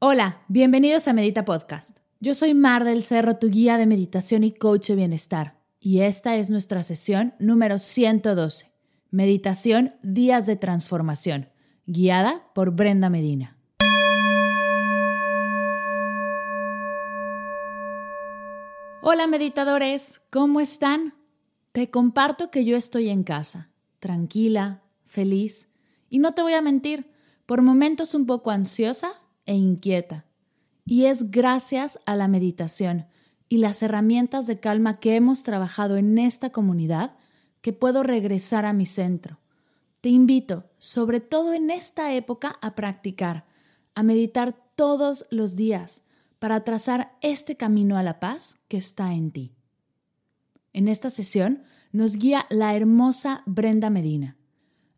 Hola, bienvenidos a Medita Podcast. Yo soy Mar del Cerro, tu guía de meditación y coach de bienestar. Y esta es nuestra sesión número 112, Meditación Días de Transformación, guiada por Brenda Medina. Hola meditadores, ¿cómo están? Te comparto que yo estoy en casa, tranquila, feliz, y no te voy a mentir, por momentos un poco ansiosa e inquieta. Y es gracias a la meditación y las herramientas de calma que hemos trabajado en esta comunidad que puedo regresar a mi centro. Te invito, sobre todo en esta época, a practicar, a meditar todos los días para trazar este camino a la paz que está en ti. En esta sesión nos guía la hermosa Brenda Medina.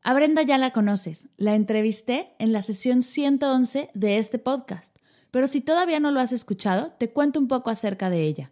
A Brenda ya la conoces, la entrevisté en la sesión 111 de este podcast, pero si todavía no lo has escuchado, te cuento un poco acerca de ella.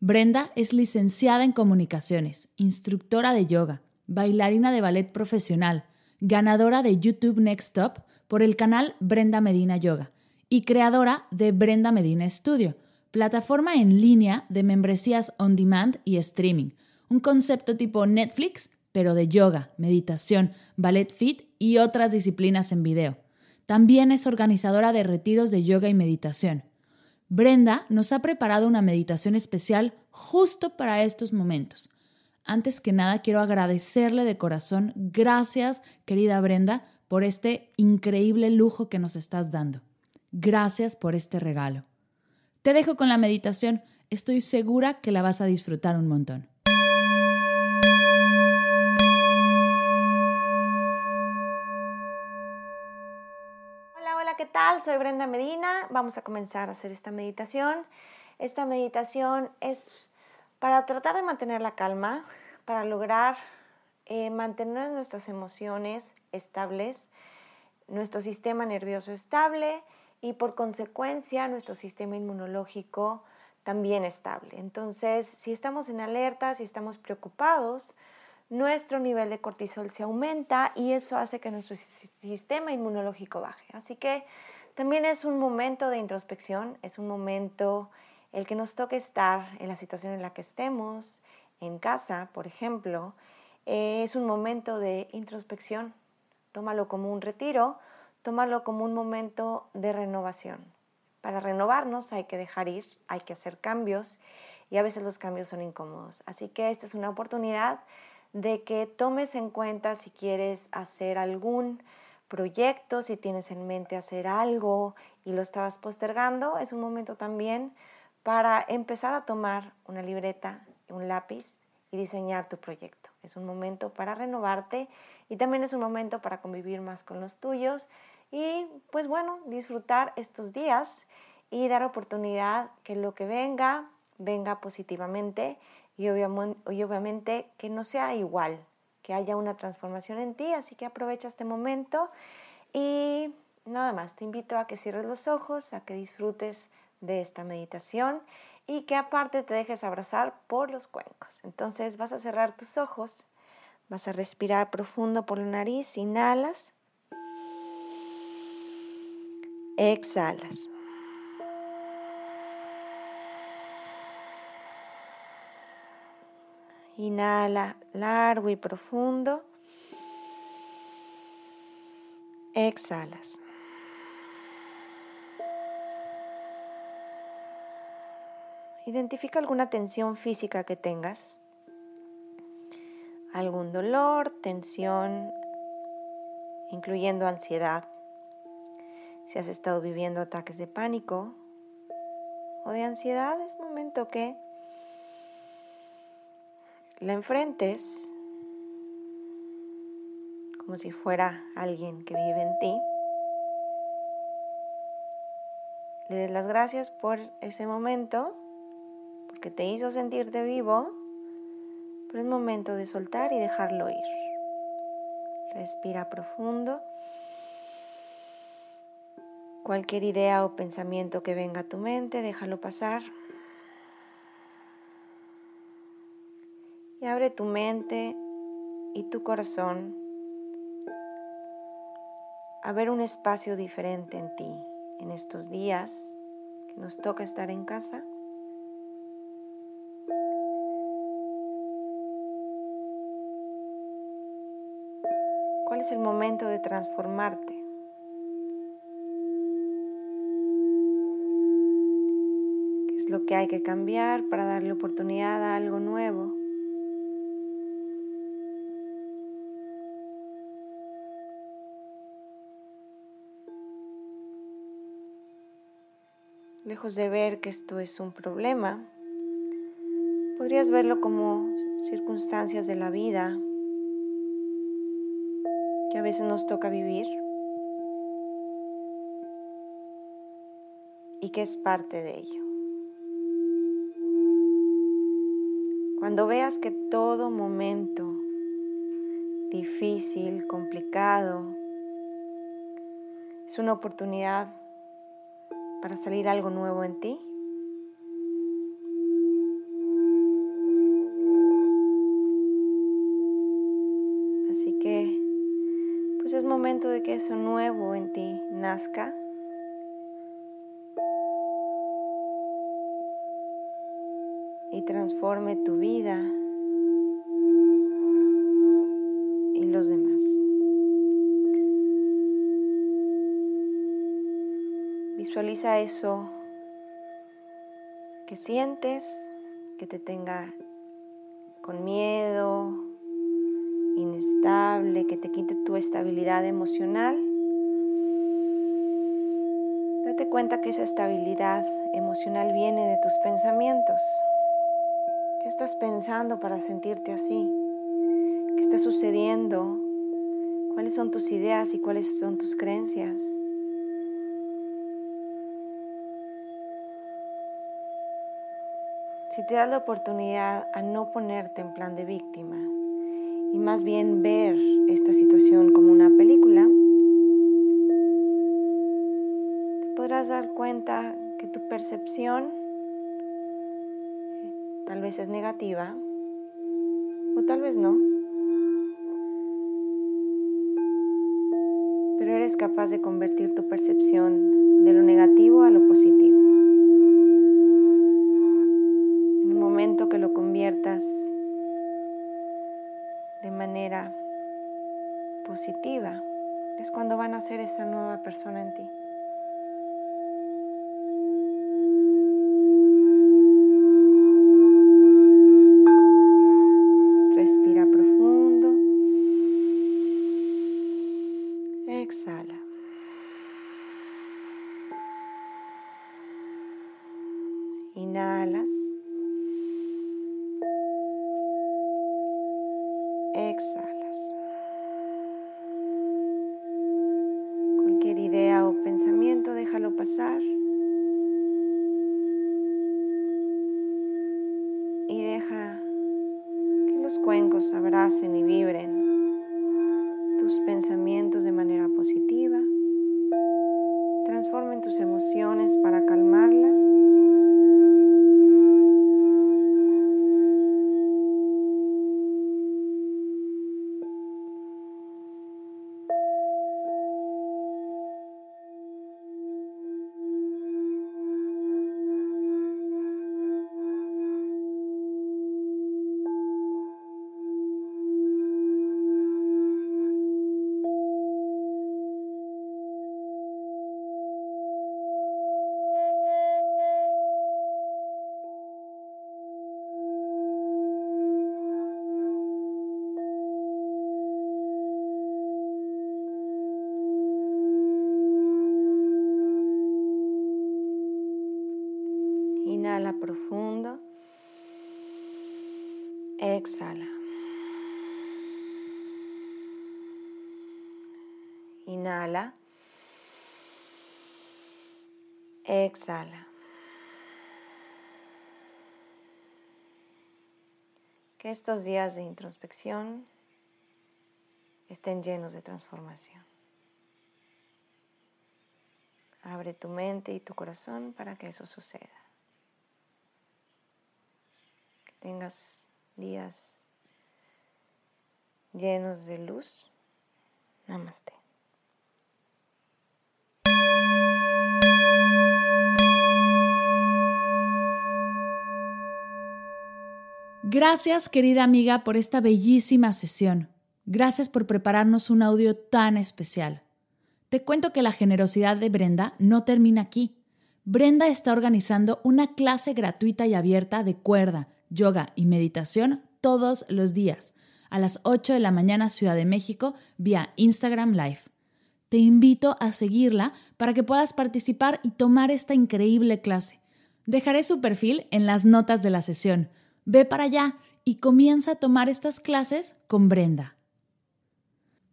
Brenda es licenciada en comunicaciones, instructora de yoga, bailarina de ballet profesional, ganadora de YouTube Next Top por el canal Brenda Medina Yoga y creadora de Brenda Medina Studio, plataforma en línea de membresías on demand y streaming, un concepto tipo Netflix pero de yoga, meditación, ballet fit y otras disciplinas en video. También es organizadora de retiros de yoga y meditación. Brenda nos ha preparado una meditación especial justo para estos momentos. Antes que nada, quiero agradecerle de corazón, gracias querida Brenda, por este increíble lujo que nos estás dando. Gracias por este regalo. Te dejo con la meditación, estoy segura que la vas a disfrutar un montón. ¿Qué tal? Soy Brenda Medina. Vamos a comenzar a hacer esta meditación. Esta meditación es para tratar de mantener la calma, para lograr eh, mantener nuestras emociones estables, nuestro sistema nervioso estable y por consecuencia nuestro sistema inmunológico también estable. Entonces, si estamos en alerta, si estamos preocupados, nuestro nivel de cortisol se aumenta y eso hace que nuestro sistema inmunológico baje. Así que también es un momento de introspección, es un momento el que nos toque estar en la situación en la que estemos, en casa, por ejemplo, eh, es un momento de introspección. Tómalo como un retiro, tómalo como un momento de renovación. Para renovarnos hay que dejar ir, hay que hacer cambios y a veces los cambios son incómodos. Así que esta es una oportunidad de que tomes en cuenta si quieres hacer algún proyecto, si tienes en mente hacer algo y lo estabas postergando, es un momento también para empezar a tomar una libreta, un lápiz y diseñar tu proyecto. Es un momento para renovarte y también es un momento para convivir más con los tuyos y pues bueno, disfrutar estos días y dar oportunidad que lo que venga, venga positivamente y obviamente, que no sea igual, que haya una transformación en ti, así que aprovecha este momento y nada más, te invito a que cierres los ojos, a que disfrutes de esta meditación y que aparte te dejes abrazar por los cuencos. Entonces vas a cerrar tus ojos, vas a respirar profundo por la nariz, inhalas, exhalas. Inhala largo y profundo. Exhalas. Identifica alguna tensión física que tengas. Algún dolor, tensión, incluyendo ansiedad. Si has estado viviendo ataques de pánico o de ansiedad, es momento que la enfrentes como si fuera alguien que vive en ti le des las gracias por ese momento, porque te hizo sentirte vivo, pero es momento de soltar y dejarlo ir. Respira profundo. Cualquier idea o pensamiento que venga a tu mente, déjalo pasar. Y abre tu mente y tu corazón a ver un espacio diferente en ti en estos días que nos toca estar en casa. ¿Cuál es el momento de transformarte? ¿Qué es lo que hay que cambiar para darle oportunidad a algo nuevo? Lejos de ver que esto es un problema, podrías verlo como circunstancias de la vida que a veces nos toca vivir y que es parte de ello. Cuando veas que todo momento difícil, complicado, es una oportunidad para salir algo nuevo en ti. Así que, pues es momento de que eso nuevo en ti nazca. Y transforme tu vida y los demás. Visualiza eso que sientes, que te tenga con miedo, inestable, que te quite tu estabilidad emocional. Date cuenta que esa estabilidad emocional viene de tus pensamientos. ¿Qué estás pensando para sentirte así? ¿Qué está sucediendo? ¿Cuáles son tus ideas y cuáles son tus creencias? Si te das la oportunidad a no ponerte en plan de víctima y más bien ver esta situación como una película, te podrás dar cuenta que tu percepción tal vez es negativa o tal vez no. Pero eres capaz de convertir tu percepción de lo negativo a lo positivo. De manera positiva, es cuando van a ser esa nueva persona en ti. Respira profundo. Exhala. Inhalas. Exhalas. Cualquier idea o pensamiento, déjalo pasar. Y deja que los cuencos abracen y Inhala profundo. Exhala. Inhala. Exhala. Que estos días de introspección estén llenos de transformación. Abre tu mente y tu corazón para que eso suceda. Que tengas días llenos de luz. Namaste. Gracias, querida amiga, por esta bellísima sesión. Gracias por prepararnos un audio tan especial. Te cuento que la generosidad de Brenda no termina aquí. Brenda está organizando una clase gratuita y abierta de cuerda, yoga y meditación todos los días, a las 8 de la mañana Ciudad de México, vía Instagram Live. Te invito a seguirla para que puedas participar y tomar esta increíble clase. Dejaré su perfil en las notas de la sesión Ve para allá y comienza a tomar estas clases con Brenda.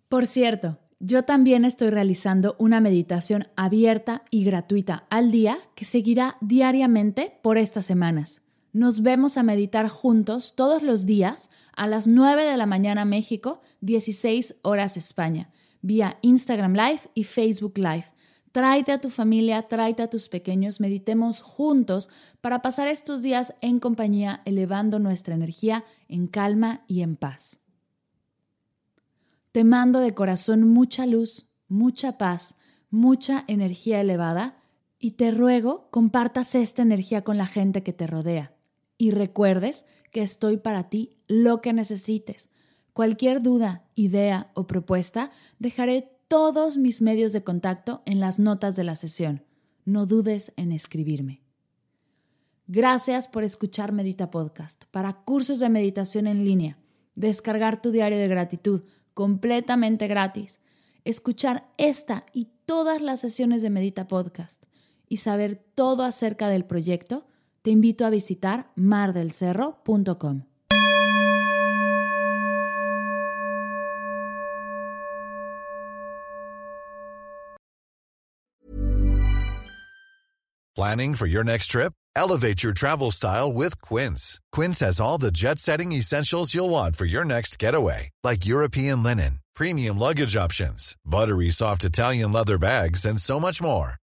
Por cierto, yo también estoy realizando una meditación abierta y gratuita al día que seguirá diariamente por estas semanas. Nos vemos a meditar juntos todos los días a las 9 de la mañana México, 16 horas España, vía Instagram Live y Facebook Live Tráete a tu familia, tráete a tus pequeños, meditemos juntos para pasar estos días en compañía, elevando nuestra energía en calma y en paz. Te mando de corazón mucha luz, mucha paz, mucha energía elevada y te ruego compartas esta energía con la gente que te rodea y recuerdes que estoy para ti lo que necesites. Cualquier duda, idea o propuesta, dejaré todos mis medios de contacto en las notas de la sesión. No dudes en escribirme. Gracias por escuchar Medita Podcast. Para cursos de meditación en línea, descargar tu diario de gratitud completamente gratis, escuchar esta y todas las sesiones de Medita Podcast y saber todo acerca del proyecto, te invito a visitar mardelcerro.com. Planning for your next trip? Elevate your travel style with Quince. Quince has all the jet setting essentials you'll want for your next getaway, like European linen, premium luggage options, buttery soft Italian leather bags, and so much more.